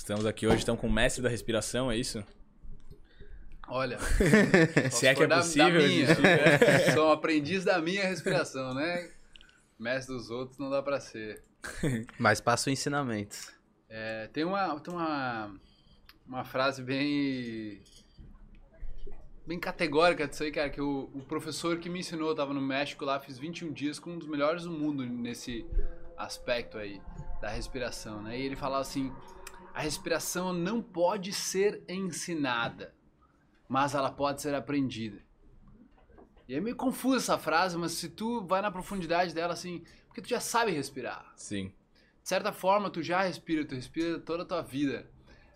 Estamos aqui hoje, estamos com o mestre da respiração, é isso? Olha, Se é que é da- da possível. minha, né? Sou um aprendiz da minha respiração, né? Mestre dos outros não dá pra ser. Mas passa o ensinamento. É, tem uma, tem uma, uma frase bem bem categórica disso aí, cara, que o, o professor que me ensinou, eu tava no México lá, fiz 21 dias com um dos melhores do mundo nesse aspecto aí da respiração, né? E ele falava assim: a respiração não pode ser ensinada, mas ela pode ser aprendida. E é meio confusa essa frase, mas se tu vai na profundidade dela assim, porque tu já sabe respirar. Sim. De certa forma, tu já respira, tu respira toda a tua vida.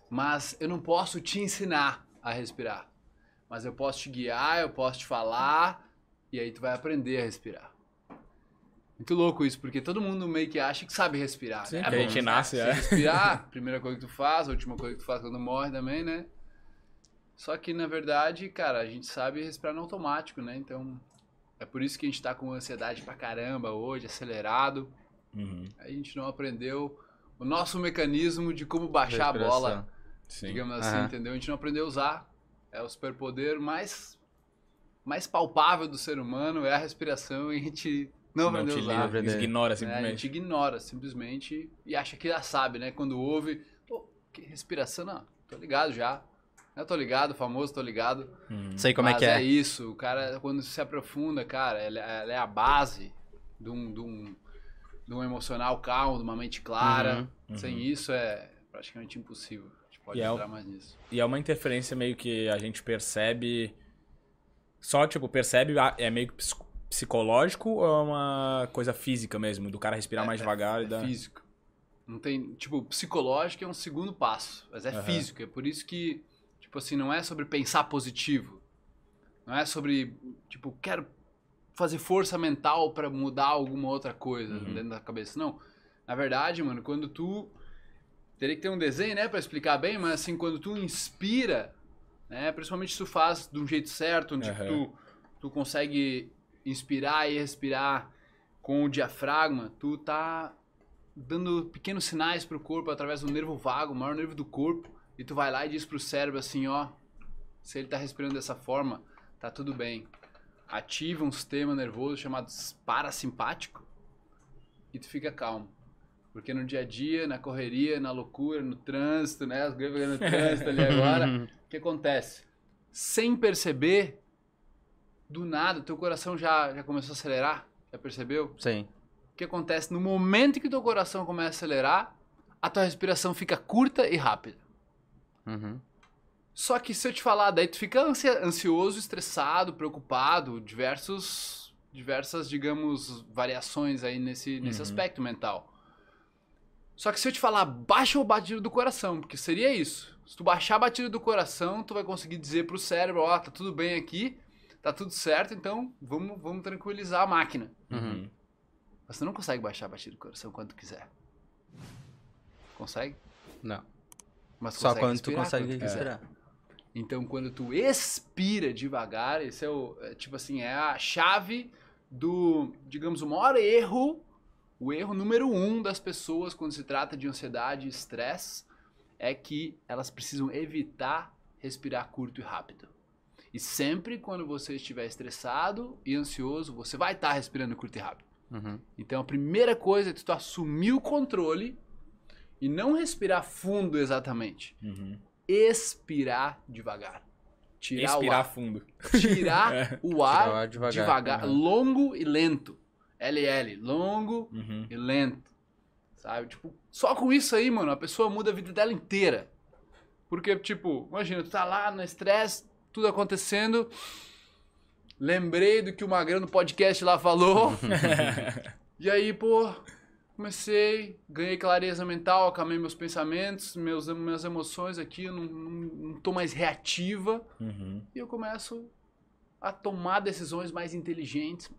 Mas eu não posso te ensinar a respirar. Mas eu posso te guiar, eu posso te falar, e aí tu vai aprender a respirar. Muito louco isso, porque todo mundo meio que acha que sabe respirar. Sim, né? que a gente nasce, Se é. respirar, primeira coisa que tu faz, a última coisa que tu faz quando morre também, né? Só que, na verdade, cara, a gente sabe respirar no automático, né? Então, é por isso que a gente tá com ansiedade pra caramba hoje, acelerado. Uhum. A gente não aprendeu o nosso mecanismo de como baixar a bola, Sim. digamos assim, Aham. entendeu? A gente não aprendeu a usar. É o superpoder mais, mais palpável do ser humano, é a respiração, e a gente não, Não aprendeu a utiliza, usar. ignora né? A simplesmente. gente ignora simplesmente e acha que já sabe, né? Quando ouve, pô, que respiração, não, tô ligado já. Eu tô ligado, famoso, tô ligado. Uhum. Sei como é Mas que é. isso, o cara, quando se aprofunda, cara, ela, ela é a base de um, de, um, de um emocional calmo, de uma mente clara. Uhum. Sem isso é praticamente impossível. A gente pode E é o- entrar mais nisso. E é uma interferência meio que a gente percebe. Só, tipo, percebe, ah, é meio que psicológico ou é uma coisa física mesmo? Do cara respirar mais devagar e É dar. físico. Não tem, tipo, psicológico é um segundo passo, mas é Aham. físico. É por isso que, tipo assim, não é sobre pensar positivo. Não é sobre, tipo, quero fazer força mental pra mudar alguma outra coisa Uhum. dentro da cabeça. Não. Na verdade, mano, quando tu teria que ter um desenho, né, Pra explicar bem, mas assim, quando tu inspira, né, principalmente se tu faz de um jeito certo, onde Aham. tu, tu consegue inspirar e respirar com o diafragma, tu tá dando pequenos sinais pro corpo através do nervo vago, o maior nervo do corpo, e tu vai lá e diz pro cérebro assim, ó, se ele tá respirando dessa forma, tá tudo bem. Ativa um sistema nervoso chamado parasimpático e tu fica calmo. Porque no dia a dia, na correria, na loucura, no trânsito, né? As greves no trânsito ali agora, o que acontece? Sem perceber, do nada, teu coração já, já começou a acelerar, já percebeu? Sim. O que acontece? No momento que teu coração começa a acelerar, a tua respiração fica curta e rápida. Uhum. Só que se eu te falar, daí tu fica ansioso, estressado, preocupado, diversos, diversas, digamos, variações aí nesse, nesse Uhum. aspecto mental. Só que se eu te falar, baixa o batido do coração, porque seria isso. Se tu baixar a batida do coração, tu vai conseguir dizer pro cérebro, ó, tá tudo bem aqui, tá tudo certo, então vamos, vamos tranquilizar a máquina. Uhum. Mas tu não consegue baixar a batida do coração quando tu quiser. Consegue? Não. Mas Só quando tu consegue quando tu quiser. respirar. Então, quando tu expira devagar, esse é o, é, tipo assim, é a chave do, digamos, o maior erro, o erro número um das pessoas quando se trata de ansiedade e estresse é que elas precisam evitar respirar curto e rápido. E sempre quando você estiver estressado e ansioso, você vai estar respirando curto e rápido. Uhum. Então a primeira coisa é tu assumir o controle e não respirar fundo exatamente. Uhum. Expirar devagar. Tirar Expirar o ar. fundo. Tirar É. o Tirar ar o ar devagar. devagar. Uhum. Longo e lento. LL. Longo Uhum. e lento. Sabe? Tipo, só com isso aí, mano, a pessoa muda a vida dela inteira. Porque, tipo, imagina, tu tá lá no estresse, tudo acontecendo. Lembrei do que o Magrão no podcast lá falou. e aí, pô, comecei, ganhei clareza mental, acalmei meus pensamentos, meus, minhas emoções aqui, não, não, não tô mais reativa. Uhum. E eu começo a tomar decisões mais inteligentes.